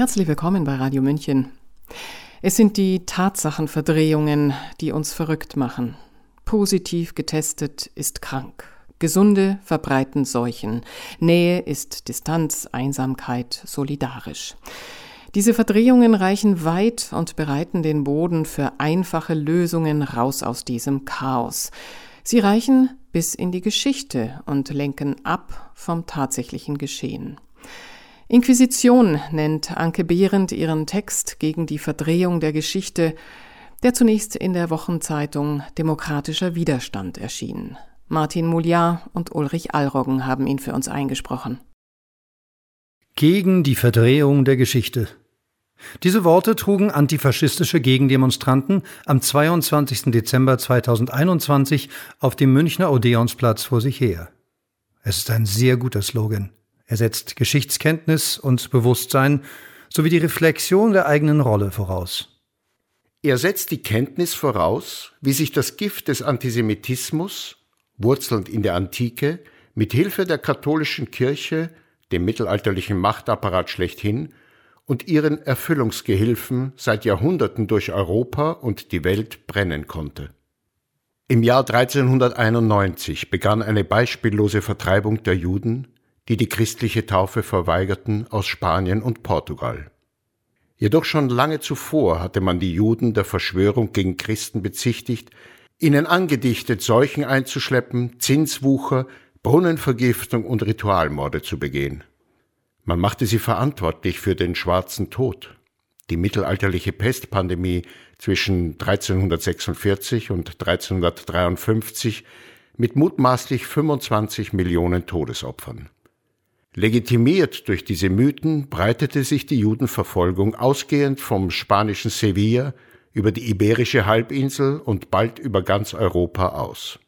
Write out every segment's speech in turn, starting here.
Herzlich willkommen bei Radio München. Es sind die Tatsachenverdrehungen, die uns verrückt machen. Positiv getestet ist krank. Gesunde verbreiten Seuchen. Nähe ist Distanz, Einsamkeit solidarisch. Diese Verdrehungen reichen weit und bereiten den Boden für einfache Lösungen raus aus diesem Chaos. Sie reichen bis in die Geschichte und lenken ab vom tatsächlichen Geschehen. Inquisition nennt Anke Behrendt ihren Text gegen die Verdrehung der Geschichte, der zunächst in der Wochenzeitung Demokratischer Widerstand erschien. Martin Mouliard und Ulrich Allroggen haben ihn für uns eingesprochen. Gegen die Verdrehung der Geschichte. Diese Worte trugen antifaschistische Gegendemonstranten am 22. Dezember 2021 auf dem Münchner Odeonsplatz vor sich her. Es ist ein sehr guter Slogan. Er setzt Geschichtskenntnis und Bewusstsein sowie die Reflexion der eigenen Rolle voraus. Er setzt die Kenntnis voraus, wie sich das Gift des Antisemitismus, wurzelnd in der Antike, mit Hilfe der katholischen Kirche, dem mittelalterlichen Machtapparat schlechthin, und ihren Erfüllungsgehilfen seit Jahrhunderten durch Europa und die Welt brennen konnte. Im Jahr 1391 begann eine beispiellose Vertreibung der Juden, die die christliche Taufe verweigerten, aus Spanien und Portugal. Jedoch schon lange zuvor hatte man die Juden der Verschwörung gegen Christen bezichtigt, ihnen angedichtet, Seuchen einzuschleppen, Zinswucher, Brunnenvergiftung und Ritualmorde zu begehen. Man machte sie verantwortlich für den schwarzen Tod, die mittelalterliche Pestpandemie zwischen 1346 und 1353 mit mutmaßlich 25 Millionen Todesopfern. Legitimiert durch diese Mythen breitete sich die Judenverfolgung ausgehend vom spanischen Sevilla über die iberische Halbinsel und bald über ganz Europa aus.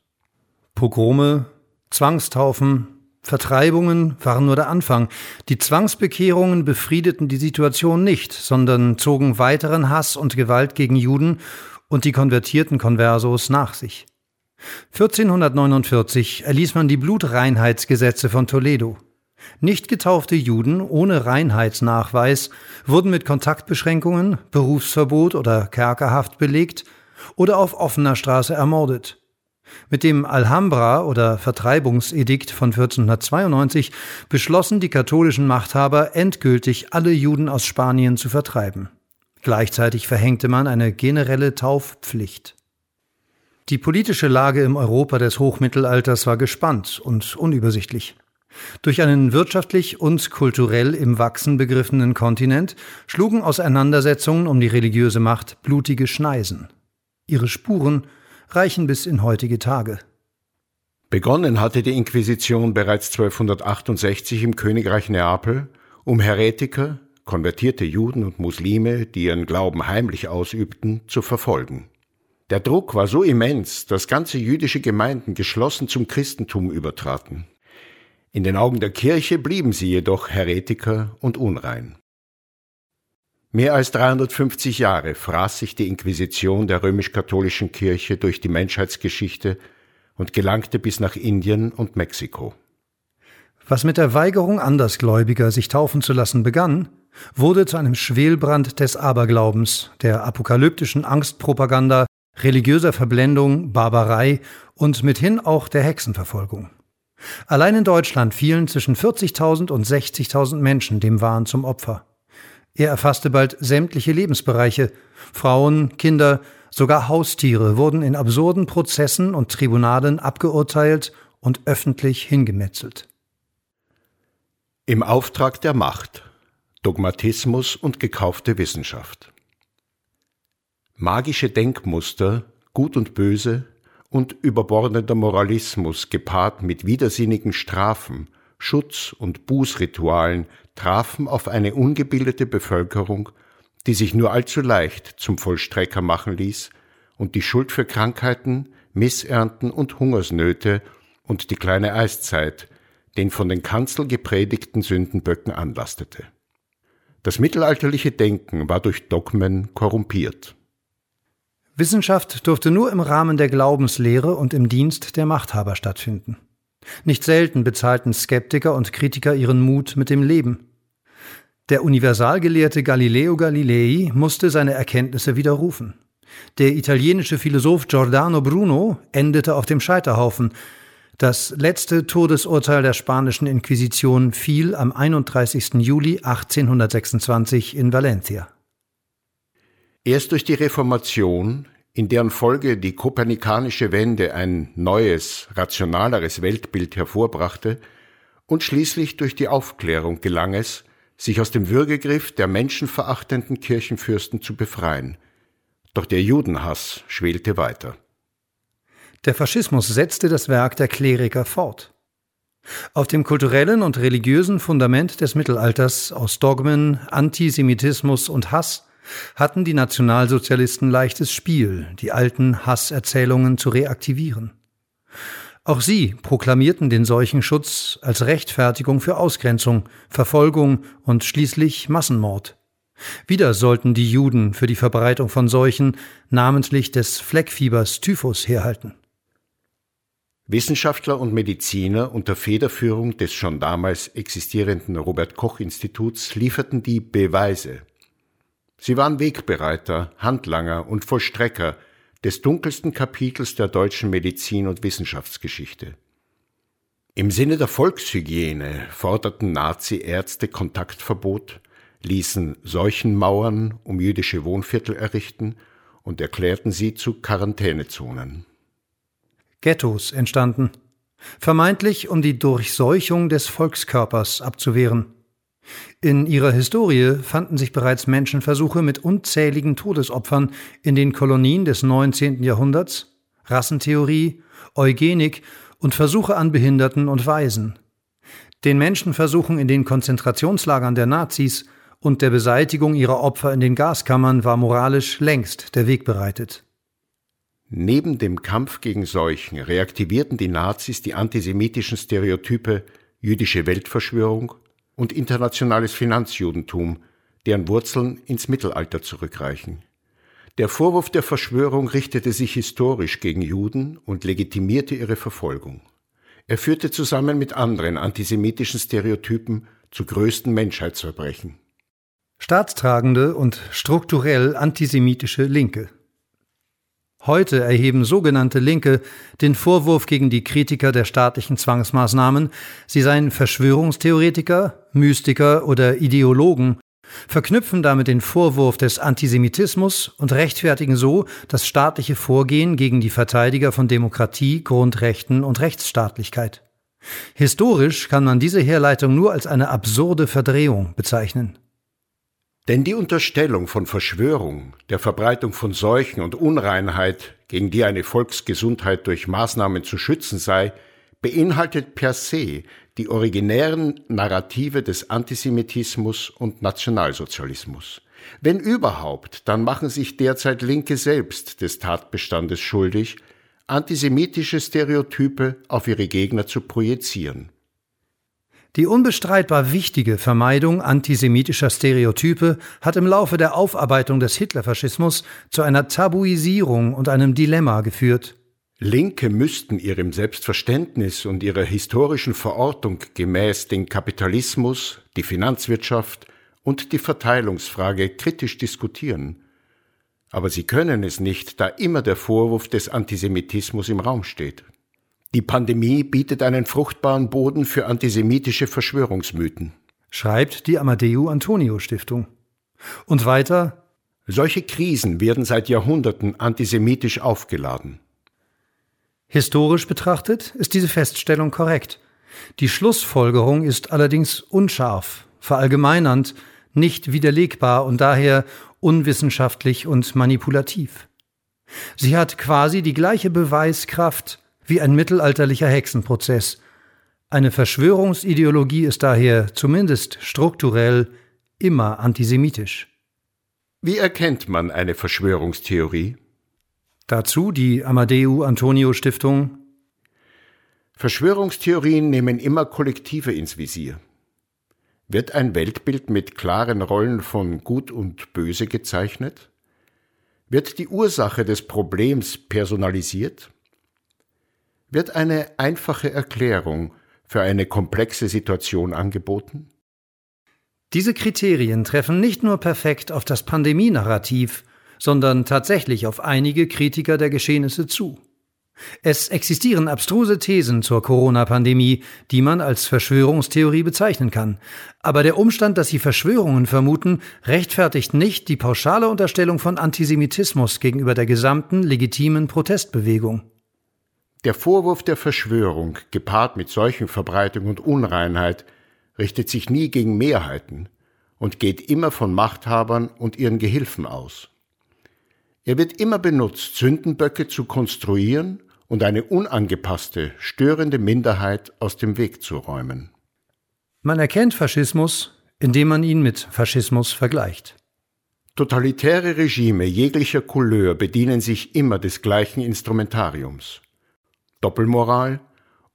Pogrome, Zwangstaufen, Vertreibungen waren nur der Anfang. Die Zwangsbekehrungen befriedeten die Situation nicht, sondern zogen weiteren Hass und Gewalt gegen Juden und die konvertierten Conversos nach sich. 1449 erließ man die Blutreinheitsgesetze von Toledo. Nicht getaufte Juden ohne Reinheitsnachweis wurden mit Kontaktbeschränkungen, Berufsverbot oder Kerkerhaft belegt oder auf offener Straße ermordet. Mit dem Alhambra oder Vertreibungsedikt von 1492 beschlossen die katholischen Machthaber endgültig alle Juden aus Spanien zu vertreiben. Gleichzeitig verhängte man eine generelle Taufpflicht. Die politische Lage im Europa des Hochmittelalters war gespannt und unübersichtlich. Durch einen wirtschaftlich und kulturell im Wachsen begriffenen Kontinent schlugen Auseinandersetzungen um die religiöse Macht blutige Schneisen. Ihre Spuren reichen bis in heutige Tage. Begonnen hatte die Inquisition bereits 1268 im Königreich Neapel, um Heretiker, konvertierte Juden und Muslime, die ihren Glauben heimlich ausübten, zu verfolgen. Der Druck war so immens, dass ganze jüdische Gemeinden geschlossen zum Christentum übertraten. In den Augen der Kirche blieben sie jedoch Heretiker und unrein. Mehr als 350 Jahre fraß sich die Inquisition der römisch-katholischen Kirche durch die Menschheitsgeschichte und gelangte bis nach Indien und Mexiko. Was mit der Weigerung Andersgläubiger, sich taufen zu lassen, begann, wurde zu einem Schwelbrand des Aberglaubens, der apokalyptischen Angstpropaganda, religiöser Verblendung, Barbarei und mithin auch der Hexenverfolgung. Allein in Deutschland fielen zwischen 40.000 und 60.000 Menschen dem Wahn zum Opfer. Er erfasste bald sämtliche Lebensbereiche. Frauen, Kinder, sogar Haustiere wurden in absurden Prozessen und Tribunalen abgeurteilt und öffentlich hingemetzelt. Im Auftrag der Macht Dogmatismus und gekaufte Wissenschaft. Magische Denkmuster, Gut und Böse, und überbordender Moralismus gepaart mit widersinnigen Strafen, Schutz- und Bußritualen trafen auf eine ungebildete Bevölkerung, die sich nur allzu leicht zum Vollstrecker machen ließ und die Schuld für Krankheiten, Missernten und Hungersnöte und die kleine Eiszeit den von den Kanzel gepredigten Sündenböcken anlastete. Das mittelalterliche Denken war durch Dogmen korrumpiert. Wissenschaft durfte nur im Rahmen der Glaubenslehre und im Dienst der Machthaber stattfinden. Nicht selten bezahlten Skeptiker und Kritiker ihren Mut mit dem Leben. Der Universalgelehrte Galileo Galilei musste seine Erkenntnisse widerrufen. Der italienische Philosoph Giordano Bruno endete auf dem Scheiterhaufen. Das letzte Todesurteil der spanischen Inquisition fiel am 31. Juli 1826 in Valencia. Erst durch die Reformation, in deren Folge die kopernikanische Wende ein neues, rationaleres Weltbild hervorbrachte, und schließlich durch die Aufklärung gelang es, sich aus dem Würgegriff der menschenverachtenden Kirchenfürsten zu befreien. Doch der Judenhass schwelte weiter. Der Faschismus setzte das Werk der Kleriker fort. Auf dem kulturellen und religiösen Fundament des Mittelalters aus Dogmen, Antisemitismus und Hass hatten die Nationalsozialisten leichtes Spiel, die alten Hasserzählungen zu reaktivieren. Auch sie proklamierten den Seuchenschutz als Rechtfertigung für Ausgrenzung, Verfolgung und schließlich Massenmord. Wieder sollten die Juden für die Verbreitung von Seuchen, namentlich des Fleckfiebers Typhus, herhalten. Wissenschaftler und Mediziner unter Federführung des schon damals existierenden Robert Koch Instituts lieferten die Beweise. Sie waren Wegbereiter, Handlanger und Vollstrecker des dunkelsten Kapitels der deutschen Medizin- und Wissenschaftsgeschichte. Im Sinne der Volkshygiene forderten Nazi-Ärzte Kontaktverbot, ließen Seuchenmauern um jüdische Wohnviertel errichten und erklärten sie zu Quarantänezonen. Ghettos entstanden, vermeintlich um die Durchseuchung des Volkskörpers abzuwehren. In ihrer Historie fanden sich bereits Menschenversuche mit unzähligen Todesopfern in den Kolonien des 19. Jahrhunderts, Rassentheorie, Eugenik und Versuche an Behinderten und Waisen. Den Menschenversuchen in den Konzentrationslagern der Nazis und der Beseitigung ihrer Opfer in den Gaskammern war moralisch längst der Weg bereitet. Neben dem Kampf gegen Seuchen reaktivierten die Nazis die antisemitischen Stereotype jüdische Weltverschwörung und internationales Finanzjudentum, deren Wurzeln ins Mittelalter zurückreichen. Der Vorwurf der Verschwörung richtete sich historisch gegen Juden und legitimierte ihre Verfolgung. Er führte zusammen mit anderen antisemitischen Stereotypen zu größten Menschheitsverbrechen. Staatstragende und strukturell antisemitische Linke. Heute erheben sogenannte Linke den Vorwurf gegen die Kritiker der staatlichen Zwangsmaßnahmen, sie seien Verschwörungstheoretiker, Mystiker oder Ideologen, verknüpfen damit den Vorwurf des Antisemitismus und rechtfertigen so das staatliche Vorgehen gegen die Verteidiger von Demokratie, Grundrechten und Rechtsstaatlichkeit. Historisch kann man diese Herleitung nur als eine absurde Verdrehung bezeichnen. Denn die Unterstellung von Verschwörung, der Verbreitung von Seuchen und Unreinheit, gegen die eine Volksgesundheit durch Maßnahmen zu schützen sei, beinhaltet per se die originären Narrative des Antisemitismus und Nationalsozialismus. Wenn überhaupt, dann machen sich derzeit Linke selbst des Tatbestandes schuldig, antisemitische Stereotype auf ihre Gegner zu projizieren. Die unbestreitbar wichtige Vermeidung antisemitischer Stereotype hat im Laufe der Aufarbeitung des Hitlerfaschismus zu einer Tabuisierung und einem Dilemma geführt. Linke müssten ihrem Selbstverständnis und ihrer historischen Verortung gemäß den Kapitalismus, die Finanzwirtschaft und die Verteilungsfrage kritisch diskutieren. Aber sie können es nicht, da immer der Vorwurf des Antisemitismus im Raum steht. Die Pandemie bietet einen fruchtbaren Boden für antisemitische Verschwörungsmythen. Schreibt die Amadeu Antonio Stiftung. Und weiter Solche Krisen werden seit Jahrhunderten antisemitisch aufgeladen. Historisch betrachtet ist diese Feststellung korrekt. Die Schlussfolgerung ist allerdings unscharf, verallgemeinernd, nicht widerlegbar und daher unwissenschaftlich und manipulativ. Sie hat quasi die gleiche Beweiskraft wie ein mittelalterlicher Hexenprozess. Eine Verschwörungsideologie ist daher zumindest strukturell immer antisemitisch. Wie erkennt man eine Verschwörungstheorie? Dazu die Amadeu Antonio Stiftung. Verschwörungstheorien nehmen immer Kollektive ins Visier. Wird ein Weltbild mit klaren Rollen von Gut und Böse gezeichnet? Wird die Ursache des Problems personalisiert? Wird eine einfache Erklärung für eine komplexe Situation angeboten? Diese Kriterien treffen nicht nur perfekt auf das Pandemienarrativ, sondern tatsächlich auf einige Kritiker der Geschehnisse zu. Es existieren abstruse Thesen zur Corona-Pandemie, die man als Verschwörungstheorie bezeichnen kann. Aber der Umstand, dass sie Verschwörungen vermuten, rechtfertigt nicht die pauschale Unterstellung von Antisemitismus gegenüber der gesamten legitimen Protestbewegung. Der Vorwurf der Verschwörung, gepaart mit solchen Verbreitung und Unreinheit, richtet sich nie gegen Mehrheiten und geht immer von Machthabern und ihren Gehilfen aus. Er wird immer benutzt, Sündenböcke zu konstruieren und eine unangepasste, störende Minderheit aus dem Weg zu räumen. Man erkennt Faschismus, indem man ihn mit Faschismus vergleicht. Totalitäre Regime jeglicher Couleur bedienen sich immer des gleichen Instrumentariums. Doppelmoral,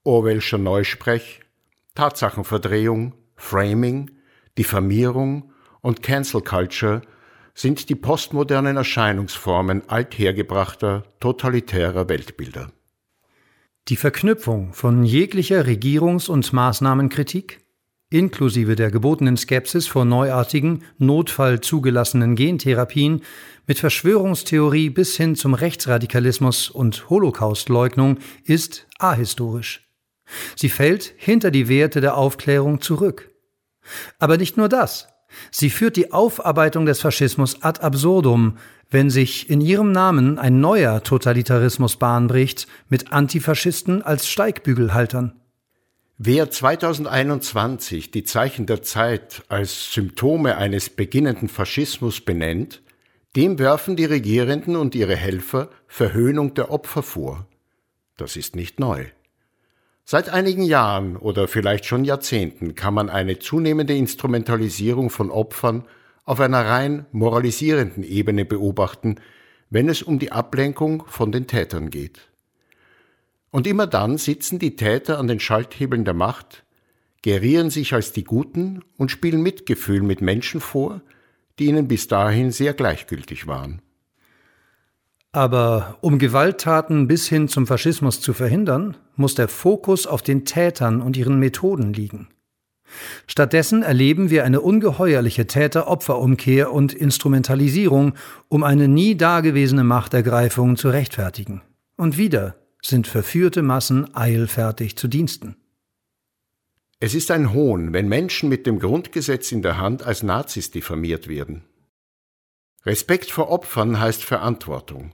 Orwellscher Neusprech, Tatsachenverdrehung, Framing, Diffamierung und Cancel Culture sind die postmodernen Erscheinungsformen althergebrachter, totalitärer Weltbilder. Die Verknüpfung von jeglicher Regierungs- und Maßnahmenkritik, inklusive der gebotenen Skepsis vor neuartigen, notfallzugelassenen Gentherapien, mit Verschwörungstheorie bis hin zum Rechtsradikalismus und Holocaustleugnung ist ahistorisch. Sie fällt hinter die Werte der Aufklärung zurück. Aber nicht nur das. Sie führt die Aufarbeitung des Faschismus ad absurdum, wenn sich in ihrem Namen ein neuer Totalitarismus Bahn bricht, mit Antifaschisten als Steigbügelhaltern. Wer 2021 die Zeichen der Zeit als Symptome eines beginnenden Faschismus benennt, dem werfen die Regierenden und ihre Helfer Verhöhnung der Opfer vor. Das ist nicht neu. Seit einigen Jahren oder vielleicht schon Jahrzehnten kann man eine zunehmende Instrumentalisierung von Opfern auf einer rein moralisierenden Ebene beobachten, wenn es um die Ablenkung von den Tätern geht. Und immer dann sitzen die Täter an den Schalthebeln der Macht, gerieren sich als die Guten und spielen Mitgefühl mit Menschen vor, die ihnen bis dahin sehr gleichgültig waren. Aber um Gewalttaten bis hin zum Faschismus zu verhindern, muss der Fokus auf den Tätern und ihren Methoden liegen. Stattdessen erleben wir eine ungeheuerliche Täter-Opfer-Umkehr und Instrumentalisierung, um eine nie dagewesene Machtergreifung zu rechtfertigen. Und wieder sind verführte Massen eilfertig zu Diensten. Es ist ein Hohn, wenn Menschen mit dem Grundgesetz in der Hand als Nazis diffamiert werden. Respekt vor Opfern heißt Verantwortung.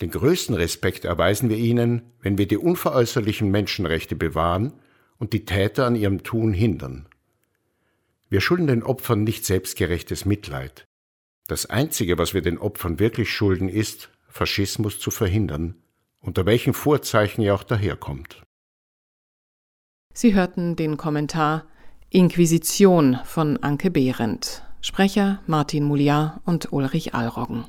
Den größten Respekt erweisen wir ihnen, wenn wir die unveräußerlichen Menschenrechte bewahren und die Täter an ihrem Tun hindern. Wir schulden den Opfern nicht selbstgerechtes Mitleid. Das Einzige, was wir den Opfern wirklich schulden, ist, Faschismus zu verhindern, unter welchen Vorzeichen er auch daherkommt. Sie hörten den Kommentar Inquisition von Anke Behrendt, Sprecher Martin Mouliard und Ulrich Allroggen.